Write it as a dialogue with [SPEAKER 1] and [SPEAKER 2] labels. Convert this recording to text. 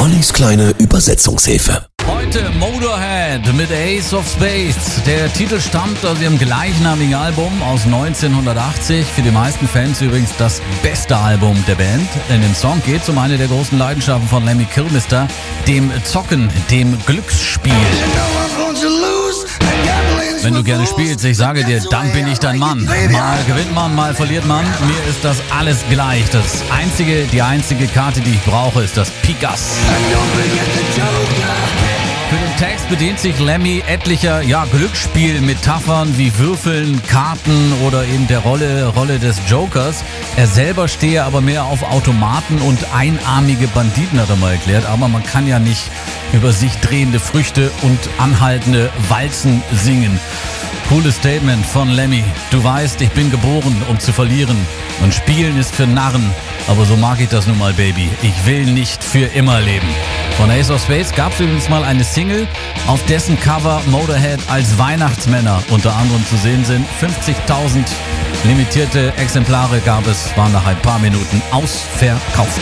[SPEAKER 1] Ollis kleine Übersetzungshilfe.
[SPEAKER 2] Heute Motorhead mit Ace of Space. Der Titel stammt aus ihrem gleichnamigen Album aus 1980. Für die meisten Fans übrigens das beste Album der Band. In dem Song geht es um eine der großen Leidenschaften von Lemmy Kilmister, dem Zocken, dem Glücksspiel. Wenn du gerne spielst, ich sage dir, dann bin ich dein Mann. Mal gewinnt man, mal verliert man. Mir ist das alles gleich. Das einzige, die einzige Karte, die ich brauche, ist das Pikas. Für den Text bedient sich Lemmy etlicher ja, Glücksspielmetaphern wie Würfeln, Karten oder eben der Rolle, Rolle des Jokers. Er selber stehe aber mehr auf Automaten und einarmige Banditen, hat er mal erklärt. Aber man kann ja nicht über sich drehende Früchte und anhaltende Walzen singen. Cooles Statement von Lemmy. Du weißt, ich bin geboren, um zu verlieren. Und Spielen ist für Narren. Aber so mag ich das nun mal, Baby. Ich will nicht für immer leben. Von Ace of Space gab es übrigens mal eine Single, auf dessen Cover Motorhead als Weihnachtsmänner unter anderem zu sehen sind. 50.000 limitierte Exemplare gab es, waren nach ein paar Minuten ausverkauft.